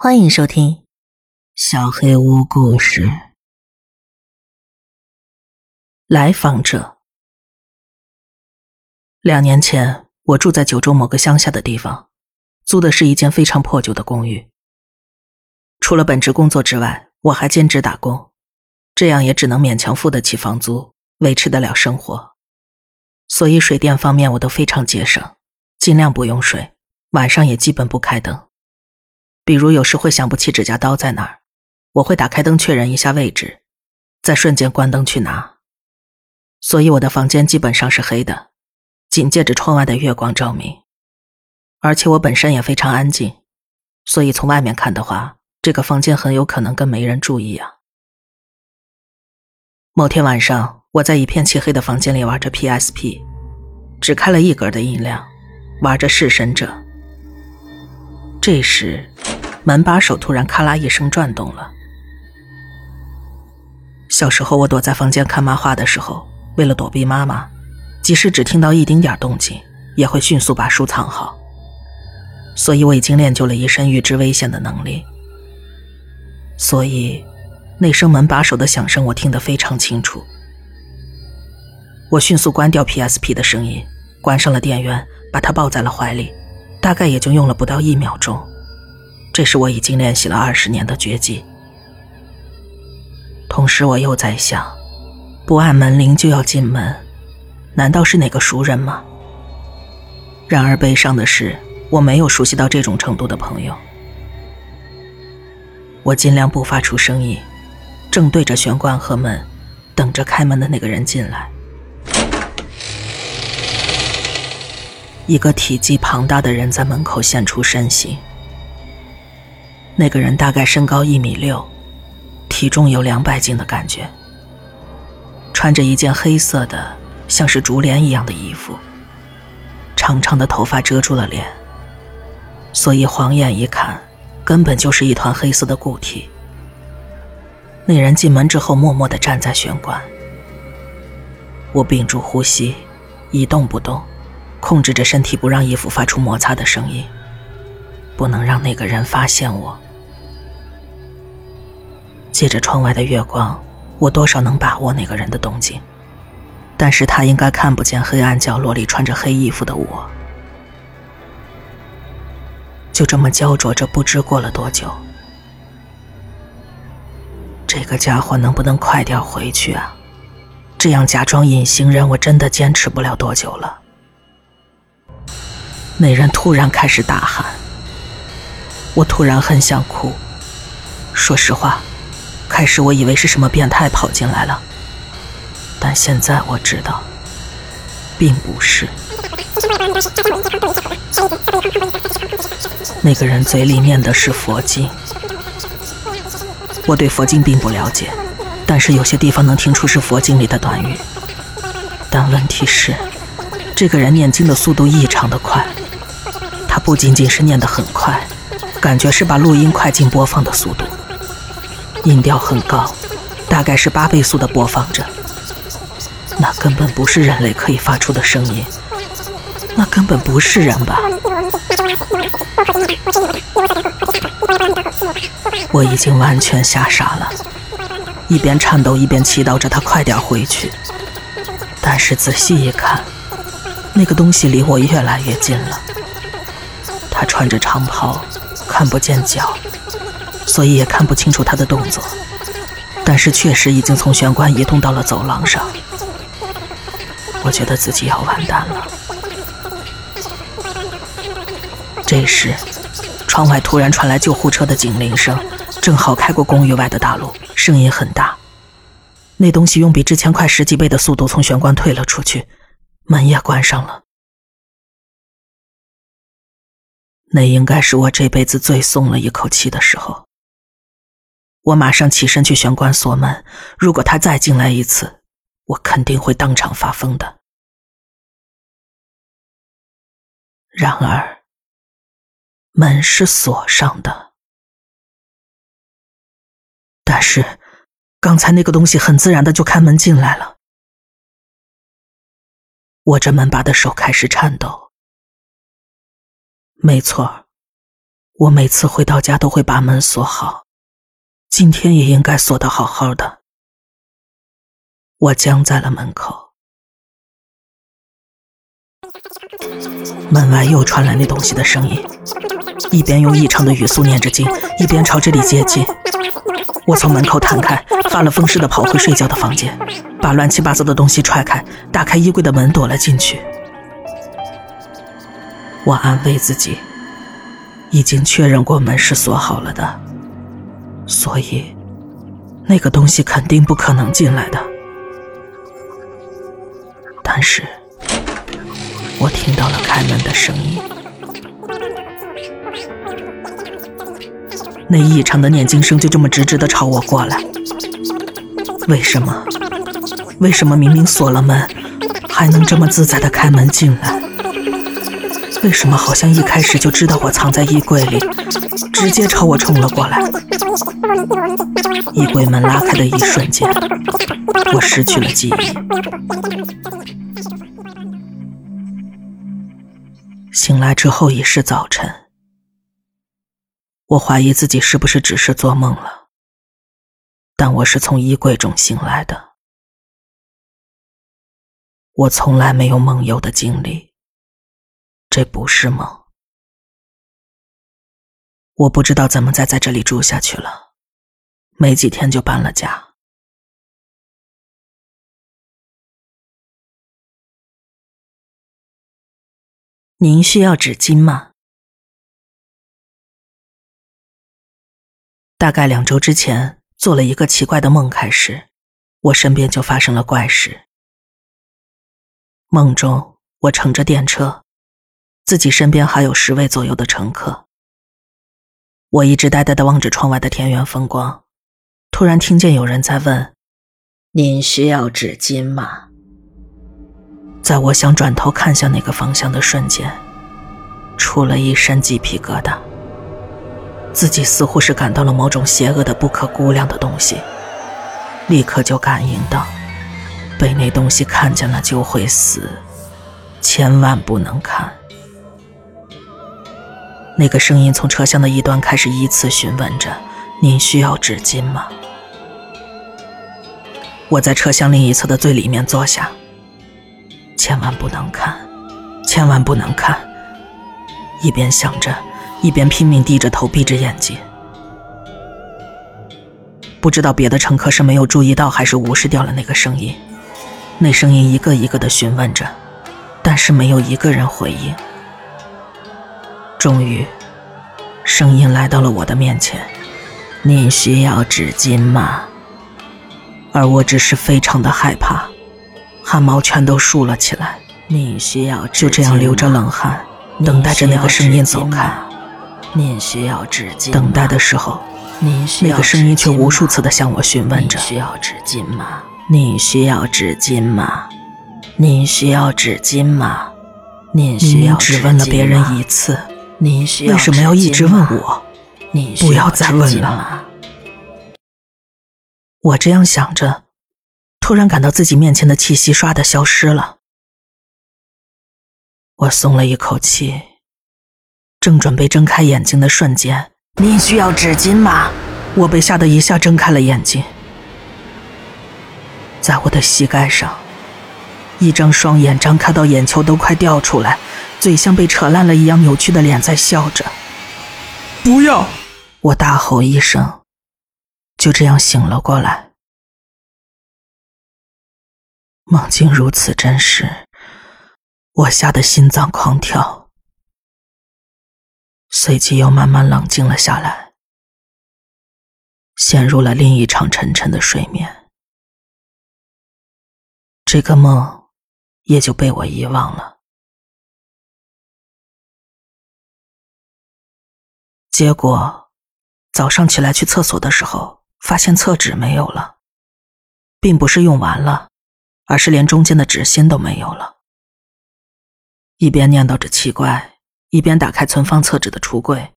欢迎收听《小黑屋故事》。来访者。两年前，我住在九州某个乡下的地方，租的是一间非常破旧的公寓。除了本职工作之外，我还兼职打工，这样也只能勉强付得起房租，维持得了生活。所以水电方面我都非常节省，尽量不用水，晚上也基本不开灯。比如有时会想不起指甲刀在哪儿，我会打开灯确认一下位置，再瞬间关灯去拿。所以我的房间基本上是黑的，仅借着窗外的月光照明。而且我本身也非常安静，所以从外面看的话，这个房间很有可能跟没人住一样。某天晚上，我在一片漆黑的房间里玩着 PSP，只开了一格的音量，玩着《弑神者》。这时。门把手突然咔啦一声转动了。小时候，我躲在房间看漫画的时候，为了躲避妈妈，即使只听到一丁点动静，也会迅速把书藏好。所以我已经练就了一身预知危险的能力。所以，那声门把手的响声我听得非常清楚。我迅速关掉 PSP 的声音，关上了电源，把它抱在了怀里，大概也就用了不到一秒钟。这是我已经练习了二十年的绝技。同时，我又在想，不按门铃就要进门，难道是哪个熟人吗？然而，悲伤的是，我没有熟悉到这种程度的朋友。我尽量不发出声音，正对着玄关和门，等着开门的那个人进来。一个体积庞大的人在门口现出身形。那个人大概身高一米六，体重有两百斤的感觉。穿着一件黑色的，像是竹帘一样的衣服。长长的头发遮住了脸，所以晃眼一看，根本就是一团黑色的固体。那人进门之后，默默地站在玄关。我屏住呼吸，一动不动，控制着身体不让衣服发出摩擦的声音，不能让那个人发现我。借着窗外的月光，我多少能把握那个人的动静，但是他应该看不见黑暗角落里穿着黑衣服的我。就这么焦灼着，不知过了多久。这个家伙能不能快点回去啊？这样假装隐形人，我真的坚持不了多久了。那人突然开始大喊，我突然很想哭。说实话。开始我以为是什么变态跑进来了，但现在我知道，并不是。那个人嘴里念的是佛经，我对佛经并不了解，但是有些地方能听出是佛经里的短语。但问题是，这个人念经的速度异常的快，他不仅仅是念得很快，感觉是把录音快进播放的速度。音调很高，大概是八倍速的播放着。那根本不是人类可以发出的声音，那根本不是人吧？我已经完全吓傻了，一边颤抖一边祈祷着他快点回去。但是仔细一看，那个东西离我越来越近了。他穿着长袍，看不见脚。所以也看不清楚他的动作，但是确实已经从玄关移动到了走廊上。我觉得自己要完蛋了。这时，窗外突然传来救护车的警铃声，正好开过公寓外的大路，声音很大。那东西用比之前快十几倍的速度从玄关退了出去，门也关上了。那应该是我这辈子最松了一口气的时候。我马上起身去玄关锁门。如果他再进来一次，我肯定会当场发疯的。然而，门是锁上的，但是刚才那个东西很自然的就开门进来了。握着门把的手开始颤抖。没错，我每次回到家都会把门锁好，今天也应该锁得好好的。我僵在了门口，门外又传来那东西的声音，一边用异常的语速念着经，一边朝这里接近。我从门口弹开，发了疯似的跑回睡觉的房间，把乱七八糟的东西踹开，打开衣柜的门躲了进去。我安慰自己。已经确认过门是锁好了的，所以那个东西肯定不可能进来的。但是，我听到了开门的声音，那异常的念经声就这么直直的朝我过来。为什么？为什么明明锁了门，还能这么自在的开门进来？为什么好像一开始就知道我藏在衣柜里，直接朝我冲了过来？衣柜门拉开的一瞬间，我失去了记忆。醒来之后已是早晨，我怀疑自己是不是只是做梦了，但我是从衣柜中醒来的。我从来没有梦游的经历。这不是梦，我不知道怎么再在这里住下去了，没几天就搬了家。您需要纸巾吗？大概两周之前做了一个奇怪的梦，开始，我身边就发生了怪事。梦中，我乘着电车。自己身边还有十位左右的乘客，我一直呆呆的望着窗外的田园风光，突然听见有人在问：“您需要纸巾吗？”在我想转头看向那个方向的瞬间，出了一身鸡皮疙瘩。自己似乎是感到了某种邪恶的、不可估量的东西，立刻就感应到，被那东西看见了就会死，千万不能看。那个声音从车厢的一端开始，依次询问着：“您需要纸巾吗？”我在车厢另一侧的最里面坐下。千万不能看，千万不能看！一边想着，一边拼命低着头，闭着眼睛。不知道别的乘客是没有注意到，还是无视掉了那个声音。那声音一个一个的询问着，但是没有一个人回应。终于，声音来到了我的面前：“您需要纸巾吗？”而我只是非常的害怕，汗毛全都竖了起来。你需要就这样流着冷汗，等待着那个声音走开。您需要纸巾。等待的时候，那个声音却无数次的向我询问着：“需要纸巾吗？你需要纸巾吗？你需要纸巾吗？你需要只问了别人一次。”为什么要一直问我？你不要再问了。我这样想着，突然感到自己面前的气息唰的消失了。我松了一口气，正准备睁开眼睛的瞬间，你需要纸巾吗？我被吓得一下睁开了眼睛，在我的膝盖上，一张双眼张开到眼球都快掉出来。嘴像被扯烂了一样扭曲的脸在笑着，不要！我大吼一声，就这样醒了过来。梦境如此真实，我吓得心脏狂跳，随即又慢慢冷静了下来，陷入了另一场沉沉的睡眠。这个梦也就被我遗忘了。结果，早上起来去厕所的时候，发现厕纸没有了，并不是用完了，而是连中间的纸芯都没有了。一边念叨着奇怪，一边打开存放厕纸的橱柜，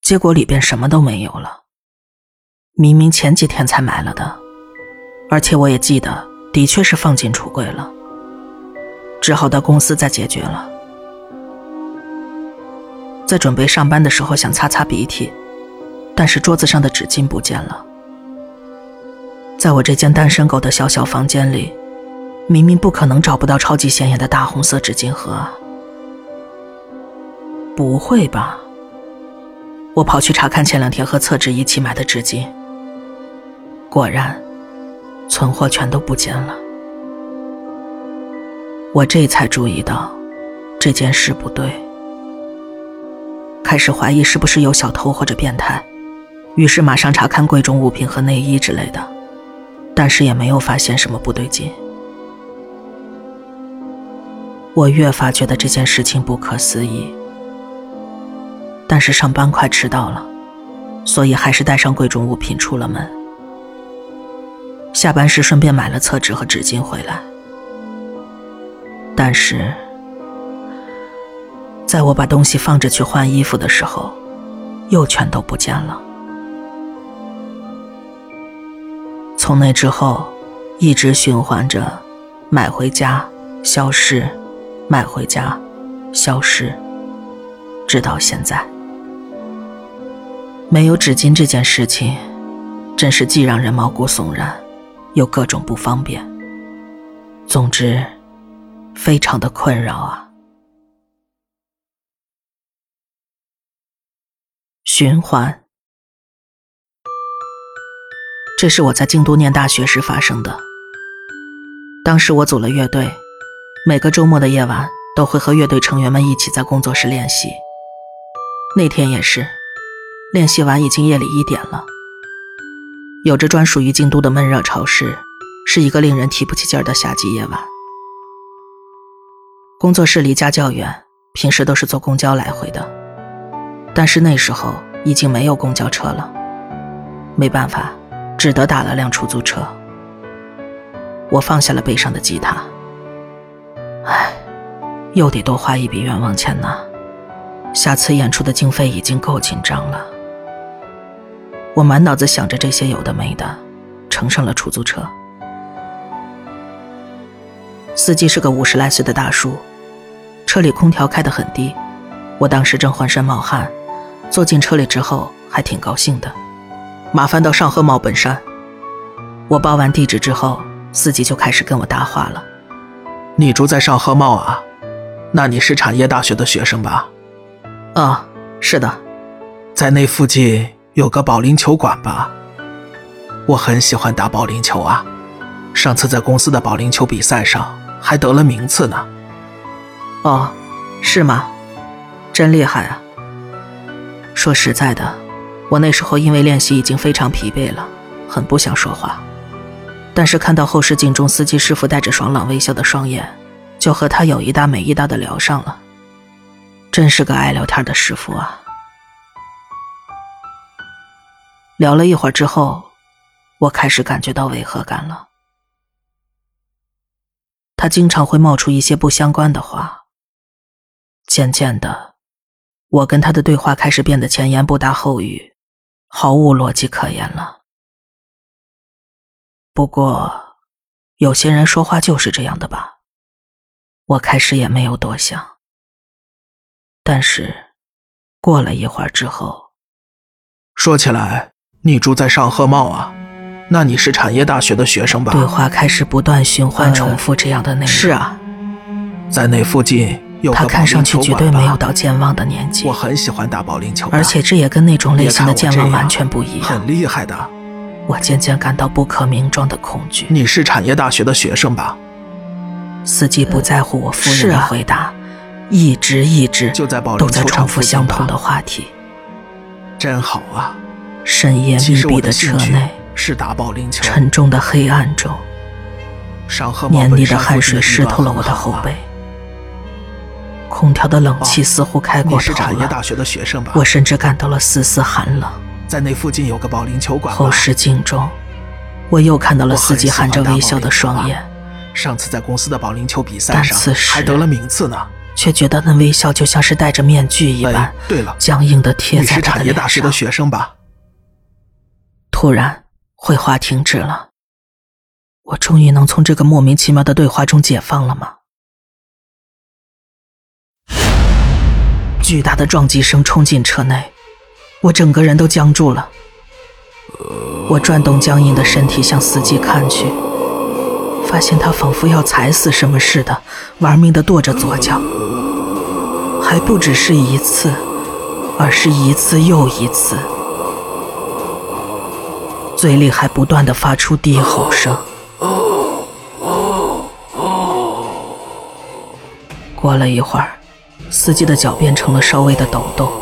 结果里边什么都没有了。明明前几天才买了的，而且我也记得，的确是放进橱柜了，只好到公司再解决了。在准备上班的时候想擦擦鼻涕，但是桌子上的纸巾不见了。在我这间单身狗的小小房间里，明明不可能找不到超级显眼的大红色纸巾盒！不会吧？我跑去查看前两天和厕纸一起买的纸巾，果然，存货全都不见了。我这才注意到这件事不对，开始怀疑是不是有小偷或者变态，于是马上查看贵重物品和内衣之类的，但是也没有发现什么不对劲。我越发觉得这件事情不可思议。但是上班快迟到了，所以还是带上贵重物品出了门。下班时顺便买了厕纸和纸巾回来。但是，在我把东西放着去换衣服的时候，又全都不见了。从那之后，一直循环着买回家消失，买回家消失，直到现在。没有纸巾这件事情，真是既让人毛骨悚然，又各种不方便。总之，非常的困扰啊。循环，这是我在京都念大学时发生的。当时我组了乐队，每个周末的夜晚都会和乐队成员们一起在工作室练习。那天也是。练习完已经夜里一点了，有着专属于京都的闷热潮湿，是一个令人提不起劲儿的夏季夜晚。工作室离家较远，平时都是坐公交来回的，但是那时候已经没有公交车了，没办法，只得打了辆出租车。我放下了背上的吉他，唉，又得多花一笔冤枉钱呢。下次演出的经费已经够紧张了。我满脑子想着这些有的没的，乘上了出租车。司机是个五十来岁的大叔，车里空调开得很低。我当时正浑身冒汗，坐进车里之后还挺高兴的。麻烦到上贺茂本山。我报完地址之后，司机就开始跟我搭话了：“你住在上贺茂啊？那你是产业大学的学生吧？”“啊，是的，在那附近。”有个保龄球馆吧，我很喜欢打保龄球啊，上次在公司的保龄球比赛上还得了名次呢。哦，是吗？真厉害啊！说实在的，我那时候因为练习已经非常疲惫了，很不想说话。但是看到后视镜中司机师傅带着爽朗微笑的双眼，就和他有一搭没一搭的聊上了。真是个爱聊天的师傅啊！聊了一会儿之后，我开始感觉到违和感了。他经常会冒出一些不相关的话。渐渐的，我跟他的对话开始变得前言不搭后语，毫无逻辑可言了。不过，有些人说话就是这样的吧。我开始也没有多想。但是，过了一会儿之后，说起来。你住在上贺茂啊？那你是产业大学的学生吧？对话开始不断循环重复这样的内容。是啊，在那附近他看上去绝对没有到健忘的年纪。我很喜欢打保龄球，而且这也跟那种类型的健忘完全不一样。很厉害的。我渐渐感到不可名状的恐惧。你是产业大学的学生吧？司机不在乎我夫人的回答，一直一直就在保都在重复相同的话题。真好啊。深夜密闭的车内，是打保龄球。沉重的黑暗中，黏腻的汗水湿透了我的后背。空调的冷气似乎开过头了。我甚至感到了丝丝寒冷。在那附近有个保龄球馆。后视镜中，我又看到了司机含着微笑的双眼。上次在公司的保龄球比赛上，还得了名次呢。却觉得那微笑就像是戴着面具一般，对了，僵硬的贴在他的脸上。你是产业大学的学生吧？突然，绘画停止了。我终于能从这个莫名其妙的对话中解放了吗？巨大的撞击声冲进车内，我整个人都僵住了。我转动僵硬的身体向司机看去，发现他仿佛要踩死什么似的，玩命地跺着左脚，还不只是一次，而是一次又一次，嘴里还不断地发出低吼声。过了一会儿，司机的脚变成了稍微的抖动，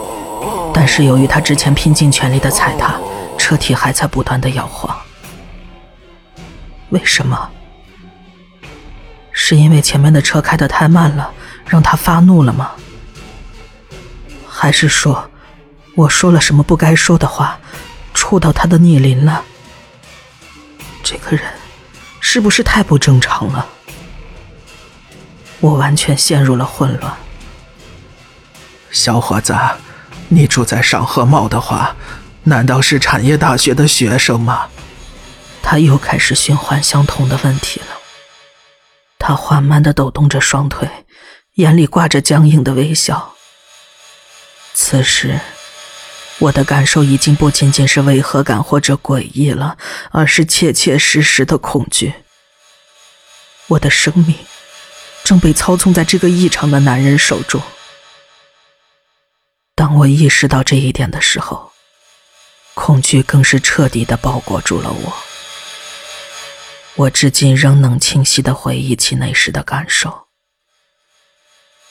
但是由于他之前拼尽全力的踩踏，车体还在不断的摇晃。为什么？是因为前面的车开得太慢了，让他发怒了吗？还是说，我说了什么不该说的话，触到他的逆鳞了？这个人，是不是太不正常了？我完全陷入了混乱。小伙子，你住在上河茂的话，难道是产业大学的学生吗？他又开始循环相同的问题了。他缓慢的抖动着双腿，眼里挂着僵硬的微笑。此时，我的感受已经不仅仅是违和感或者诡异了，而是切切实实的恐惧。我的生命。正被操纵在这个异常的男人手中。当我意识到这一点的时候，恐惧更是彻底的包裹住了我。我至今仍能清晰的回忆起那时的感受，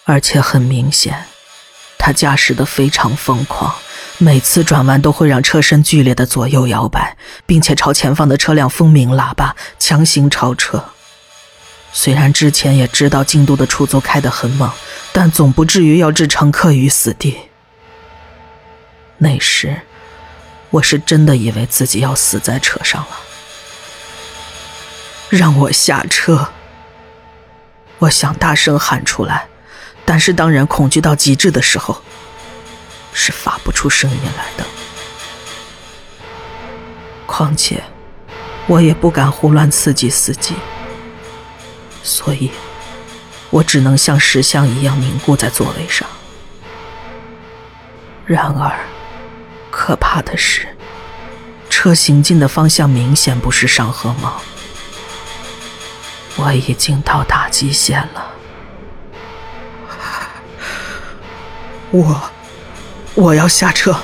而且很明显，他驾驶的非常疯狂，每次转弯都会让车身剧烈的左右摇摆，并且朝前方的车辆蜂鸣喇叭，强行超车。虽然之前也知道京都的出租开得很猛，但总不至于要置乘客于死地。那时，我是真的以为自己要死在车上了。让我下车！我想大声喊出来，但是当人恐惧到极致的时候，是发不出声音来的。况且，我也不敢胡乱刺激司机。所以，我只能像石像一样凝固在座位上。然而，可怕的是，车行进的方向明显不是上河茂。我已经到达极限了。我，我要下车。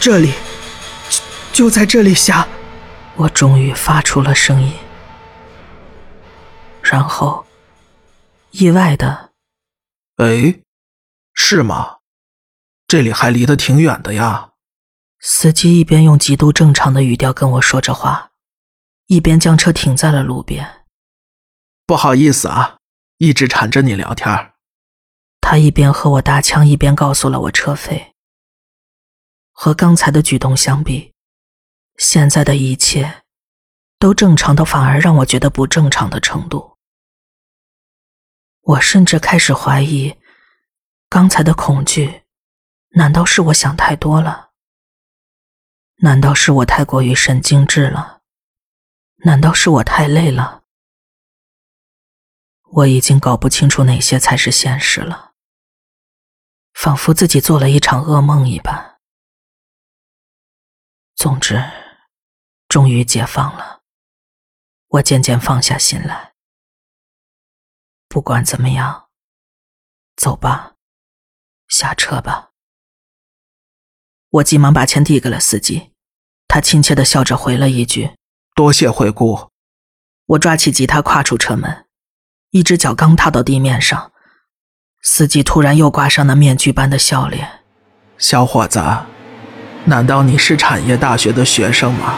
这里，就就在这里下。我终于发出了声音。然后，意外的，哎，是吗？这里还离得挺远的呀。司机一边用极度正常的语调跟我说着话，一边将车停在了路边。不好意思啊，一直缠着你聊天。他一边和我搭腔，一边告诉了我车费。和刚才的举动相比，现在的一切都正常的，反而让我觉得不正常的程度。我甚至开始怀疑，刚才的恐惧，难道是我想太多了？难道是我太过于神经质了？难道是我太累了？我已经搞不清楚哪些才是现实了，仿佛自己做了一场噩梦一般。总之，终于解放了，我渐渐放下心来。不管怎么样，走吧，下车吧。我急忙把钱递给了司机，他亲切的笑着回了一句：“多谢惠顾。”我抓起吉他，跨出车门，一只脚刚踏到地面上，司机突然又挂上那面具般的笑脸：“小伙子，难道你是产业大学的学生吗？”